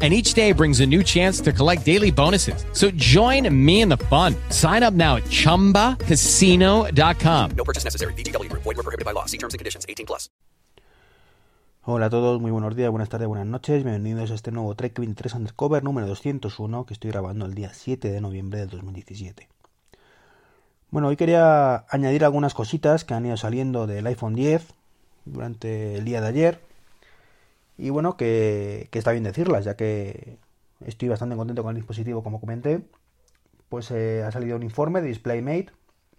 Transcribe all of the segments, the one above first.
and each day brings a new chance to collect daily bonuses. So join me in the fun. Sign up now at ChumbaCasino.com. No purchase necessary. BGW. Void were prohibited by law. See terms and conditions. 18 plus. Hola a todos, muy buenos días, buenas tardes, buenas noches. Bienvenidos a este nuevo Trek 23 Undercover número 201 que estoy grabando el día 7 de noviembre del 2017. Bueno, hoy quería añadir algunas cositas que han ido saliendo del iPhone 10 durante el día de ayer y bueno, que, está bien decirlas, ya que estoy bastante contento con el dispositivo, como comenté. Pues eh, ha salido un informe de DisplayMate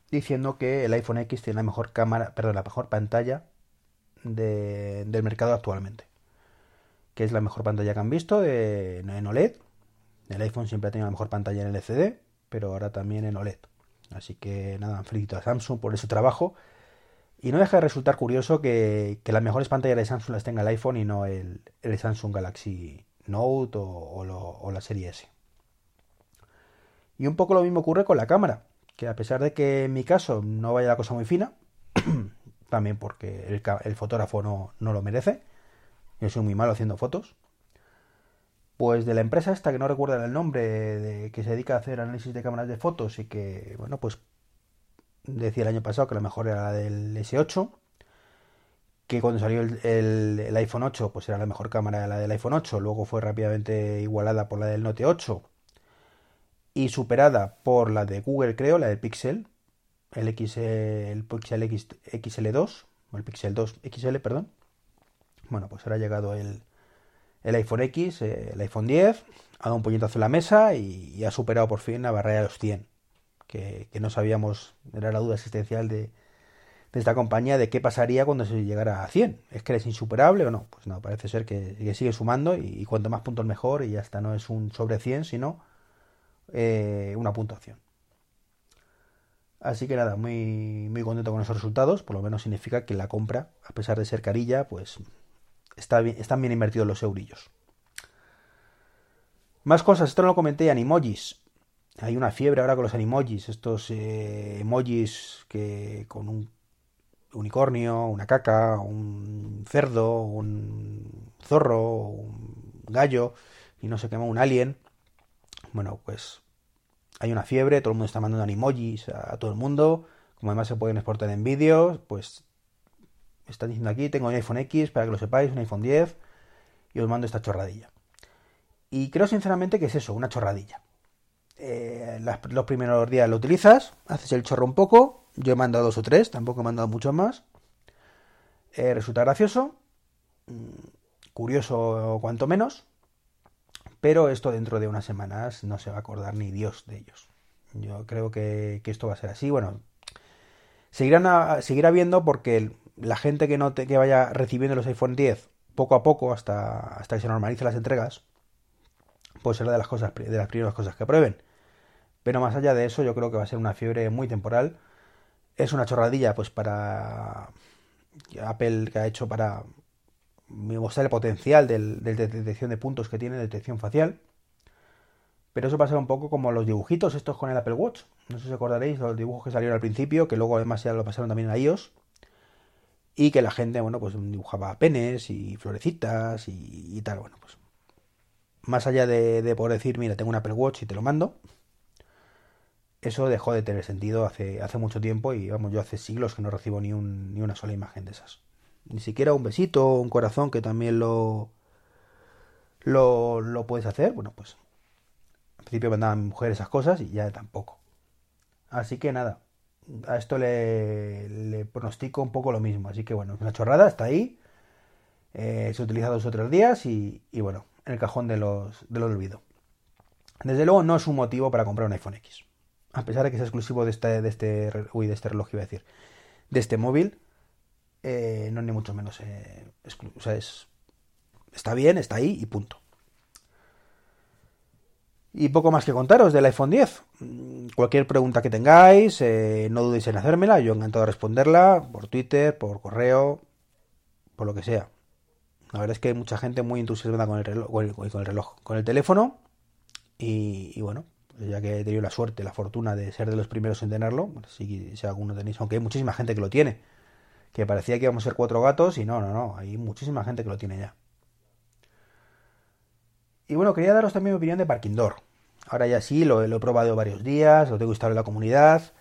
diciendo que el iPhone X tiene la mejor cámara, perdón, la mejor pantalla del mercado actualmente. Que es la mejor pantalla que han visto en OLED. El iPhone siempre ha tenido la mejor pantalla en LCD, pero ahora también en OLED. Así que nada, felicito a Samsung por ese trabajo y no deja de resultar curioso que, las mejores pantallas de Samsung las tenga el iPhone y no el, Samsung Galaxy Note o, la serie S. Y un poco lo mismo ocurre con la cámara, que a pesar de que en mi caso no vaya la cosa muy fina, también porque el, fotógrafo no, lo merece, yo soy muy malo haciendo fotos, pues de la empresa esta que no recuerdo el nombre, de, que se dedica a hacer análisis de cámaras de fotos y que, bueno, pues decía el año pasado que la mejor era la del S8, que cuando salió el, iPhone 8 pues era la mejor cámara la del iPhone 8, luego fue rápidamente igualada por la del Note 8 y superada por la de Google creo, la del Pixel, el, el Pixel X, XL2, o el Pixel 2 XL, perdón. Bueno, pues ahora ha llegado el, el iPhone X, eh, el iPhone 10, ha dado un puñetazo en la mesa y, y ha superado por fin la barrera de los 100 que, no sabíamos, era la duda existencial de, esta compañía de qué pasaría cuando se llegara a 100. ¿Es que eres insuperable o no? Pues no, parece ser que, sigue sumando y, cuanto más puntos mejor y ya está, no es un sobre 100, sino eh, una puntuación. Así que nada, muy, muy contento con esos resultados, por lo menos significa que la compra, a pesar de ser carilla, pues está bien, están bien invertidos los eurillos. Más cosas, esto no lo comenté, animojis hay una fiebre ahora con los animojis, estos eh, emojis que con un unicornio, una caca, un cerdo, un zorro, un gallo y no sé qué un alien. Bueno, pues hay una fiebre, todo el mundo está mandando animojis a, todo el mundo, como además se pueden exportar en vídeos, pues están diciendo aquí, tengo un iPhone X, para que lo sepáis, un iPhone 10, y os mando esta chorradilla. Y creo sinceramente que es eso, una chorradilla. Eh, los primeros días lo utilizas, haces el chorro un poco, yo he mandado dos o tres, tampoco he mandado muchos más. Eh, resulta gracioso, mm, curioso cuanto menos, pero esto dentro de unas semanas no se va a acordar ni Dios de ellos. Yo creo que, esto va a ser así. Bueno, seguirán seguirá viendo porque la gente que no que vaya recibiendo los iPhone 10 poco a poco hasta, hasta que se normalicen las entregas, pues será de las cosas de las primeras cosas que prueben. Pero más allá de eso, yo creo que va a ser una fiebre muy temporal. Es una chorradilla, pues para Apple que ha hecho para mostrar el potencial del, de detección de puntos que tiene, detección facial. Pero eso va a ser un poco como los dibujitos estos con el Apple Watch. No sé si os acordaréis, los dibujos que salieron al principio, que luego además ya lo pasaron también a iOS. Y que la gente, bueno, pues dibujaba penes y florecitas y, tal. Bueno, pues más allá de poder decir, mira, tengo un Apple Watch y te lo mando, eso dejó de tener sentido hace, hace mucho tiempo y vamos, yo hace siglos que no recibo ni, un, ni una sola imagen de esas. Ni siquiera un besito o un corazón que también lo, lo, lo puedes hacer. Bueno, pues al principio mandaban mi mujer esas cosas y ya tampoco. Así que nada, a esto le, pronostico un poco lo mismo. Así que bueno, es una chorrada, está ahí. Eh, se utiliza dos o tres días y, y bueno, en el cajón de los, de los olvido. Desde luego no es un motivo para comprar un iPhone X a pesar de que es exclusivo de este, de este, uy, de este reloj, iba a decir, de este móvil, eh, no ni mucho menos, eh, está bien, está ahí y punto. Y poco más que contaros del iPhone 10. Mm, cualquier pregunta que tengáis, eh, no dudéis en hacérmela, yo encantado de responderla por Twitter, por correo, por lo que sea. La verdad es que hay mucha gente muy entusiasmada con el reloj, con el, teléfono. Y, bueno, ya que he tenido la suerte, la fortuna de ser de los primeros en tenerlo, si, alguno tenéis, aunque hay muchísima gente que lo tiene, que parecía que íbamos a ser cuatro gatos y no, no, no, hay muchísima gente que lo tiene ya. Y bueno, quería daros también mi opinión de Parking Door. Ahora ya sí, lo, lo he probado varios días, lo tengo instalado en la comunidad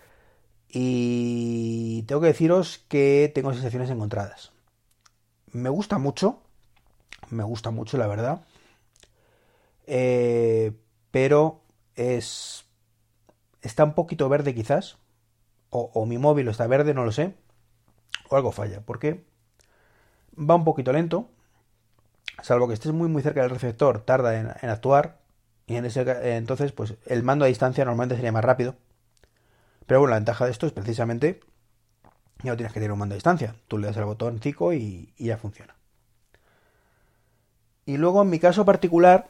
y tengo que deciros que tengo sensaciones encontradas. Me gusta mucho, me gusta mucho la verdad, eh, pero es está un poquito verde quizás, o, o, mi móvil está verde, no lo sé, o algo falla, porque va un poquito lento, salvo que estés muy muy cerca del receptor, tarda en, en actuar, y en ese, entonces pues el mando a distancia normalmente sería más rápido. Pero bueno, la ventaja de esto es precisamente ya no tienes que tener un mando a distancia. Tú le das el botón y, y ya funciona. Y luego en mi caso particular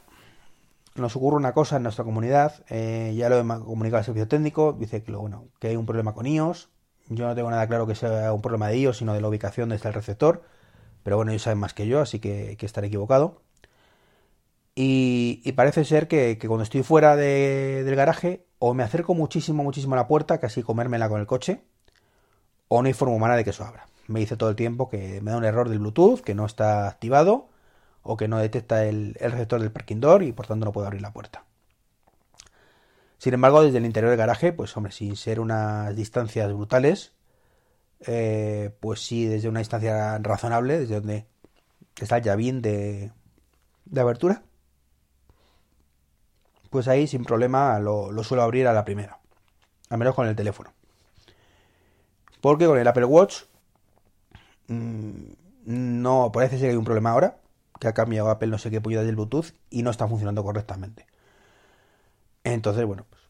nos ocurre una cosa en nuestra comunidad. Eh, ya lo he comunicado al servicio técnico. Dice que, bueno, que hay un problema con iOS. Yo no tengo nada claro que sea un problema de iOS, sino de la ubicación donde está el receptor. Pero bueno, ellos saben más que yo, así que, estaré equivocado. Y, parece ser que, que, cuando estoy fuera de, del garaje, o me acerco muchísimo, muchísimo a la puerta, casi comérmela con el coche, o no hay forma humana de que eso abra. Me dice todo el tiempo que me da un error del Bluetooth, que no está activado, o que no detecta el, receptor del parking door y por tanto no puedo abrir la puerta. Sin embargo, desde el interior del garaje, pues hombre, sin ser unas distancias brutales, eh, pues sí, desde una distancia razonable, desde donde está el llavín de, de abertura, pues ahí sin problema lo, lo, suelo abrir a la primera, al menos con el teléfono. Porque con el Apple Watch mmm, no parece ser que hay un problema ahora, que ha cambiado Apple no sé qué puñada del Bluetooth y no está funcionando correctamente. Entonces, bueno, pues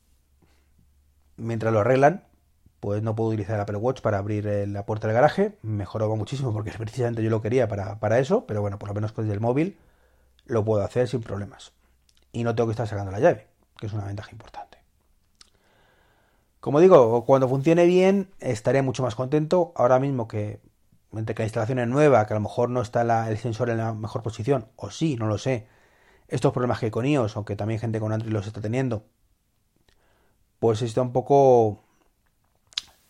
mientras lo arreglan, pues no puedo utilizar el Apple Watch para abrir la puerta del garaje. Mejoró muchísimo porque precisamente yo lo quería para, para eso, pero bueno, por lo menos con el móvil lo puedo hacer sin problemas. Y no tengo que estar sacando la llave, que es una ventaja importante. Como digo, cuando funcione bien, estaré mucho más contento. Ahora mismo que entre que la instalación es nueva, que a lo mejor no está el sensor en la mejor posición, o sí, no lo sé. Estos problemas que con iOS, aunque también gente con Android los está teniendo, pues está un poco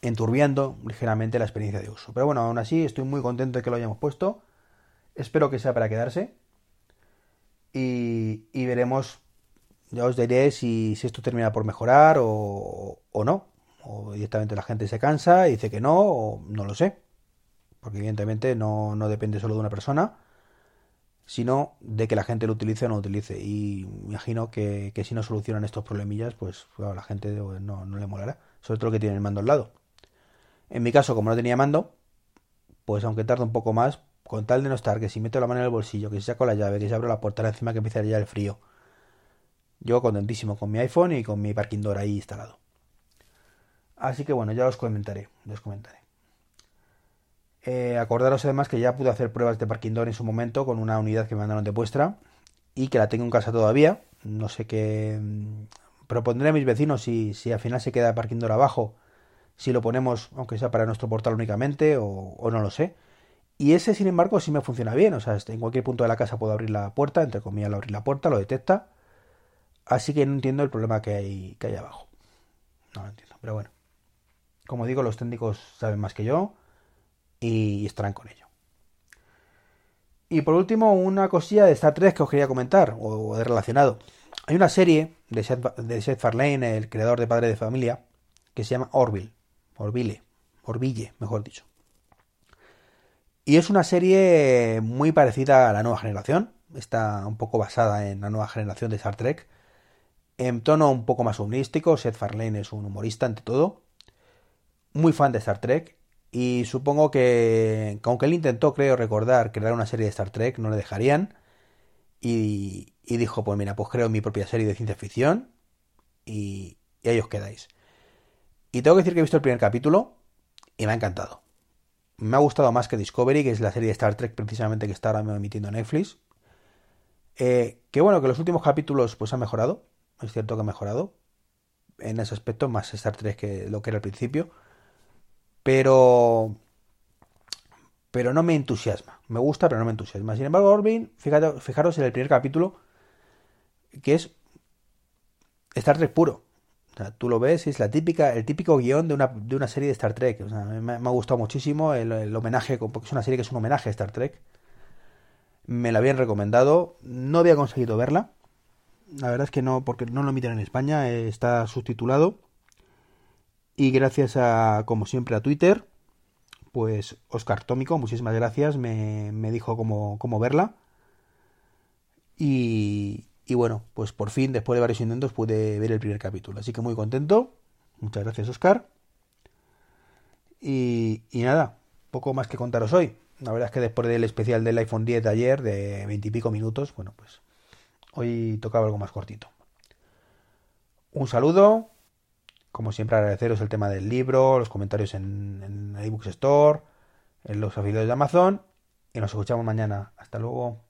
enturbiando ligeramente la experiencia de uso. Pero bueno, aún así estoy muy contento de que lo hayamos puesto. Espero que sea para quedarse. Y, y veremos, ya os diré si, si, esto termina por mejorar o, o no. O directamente la gente se cansa y dice que no, o no lo sé porque evidentemente no, no, depende solo de una persona, sino de que la gente lo utilice o no lo utilice. Y imagino que, que si no solucionan estos problemillas, pues claro, la gente no, no, le molará, sobre todo que tiene el mando al lado. En mi caso, como no tenía mando, pues aunque tarde un poco más, con tal de no estar, que si meto la mano en el bolsillo, que si saco la llave, que si abro la puerta, encima que empieza ya el frío. Yo contentísimo con mi iPhone y con mi parking door ahí instalado. Así que bueno, ya os comentaré, os comentaré. Eh, acordaros además que ya pude hacer pruebas de parking door en su momento con una unidad que me mandaron de puestra y que la tengo en casa todavía. No sé qué. Mm, propondré a mis vecinos si, si al final se queda parking door abajo, si lo ponemos, aunque sea para nuestro portal únicamente, o, no lo sé. Y ese, sin embargo, sí me funciona bien. O sea, en cualquier punto de la casa puedo abrir la puerta, entre comillas, abrir la puerta, lo detecta. Así que no entiendo el problema que hay, que hay abajo. No lo entiendo, pero bueno. Como digo, los técnicos saben más que yo y estarán con ello. Y por último, una cosilla de Star Trek que os quería comentar, o de relacionado. Hay una serie de Seth, de Seth Farlane, el creador de Padre de Familia, que se llama Orville, Orville, Orville, mejor dicho. Y es una serie muy parecida a la nueva generación, está un poco basada en la nueva generación de Star Trek, en tono un poco más humorístico, Seth Farlane es un humorista ante todo, muy fan de Star Trek y supongo que, aunque él intentó, creo recordar, crear una serie de Star Trek, no le dejarían. Y, y dijo, pues mira, pues creo mi propia serie de ciencia ficción y, y ahí os quedáis. Y tengo que decir que he visto el primer capítulo y me ha encantado. Me ha gustado más que Discovery, que es la serie de Star Trek precisamente que está ahora mismo emitiendo Netflix. Eh, que bueno, que los últimos capítulos pues han mejorado. Es cierto que ha mejorado. En ese aspecto, más Star Trek que lo que era al principio pero pero no me entusiasma, Me gusta, pero no me entusiasma. Sin embargo, Orville, fíjate, fijaros en el primer capítulo, que es Star Trek puro. O sea, tú lo ves, es la típica, el típico guion de una, de una serie de Star Trek. O sea, me, ha gustado muchísimo el, el homenaje, porque es una serie que es un homenaje a Star Trek. Me la habían recomendado, no había conseguido verla. La verdad es que no, porque no lo emiten en España, eh, está subtitulado. Y gracias a, como siempre, a Twitter, pues Oscar Tómico, muchísimas gracias, me, me dijo cómo, cómo verla. Y, y bueno, pues por fin, después de varios intentos, pude ver el primer capítulo. Así que muy contento. Muchas gracias, Oscar. Y, y nada, poco más que contaros hoy. La verdad es que después del especial del iPhone 10 de ayer, de veintipico minutos, bueno, pues hoy tocaba algo más cortito. Un saludo. Como siempre, agradeceros el tema del libro, los comentarios en, en iBooks Store, en los afiliados de Amazon. Y nos escuchamos mañana. Hasta luego.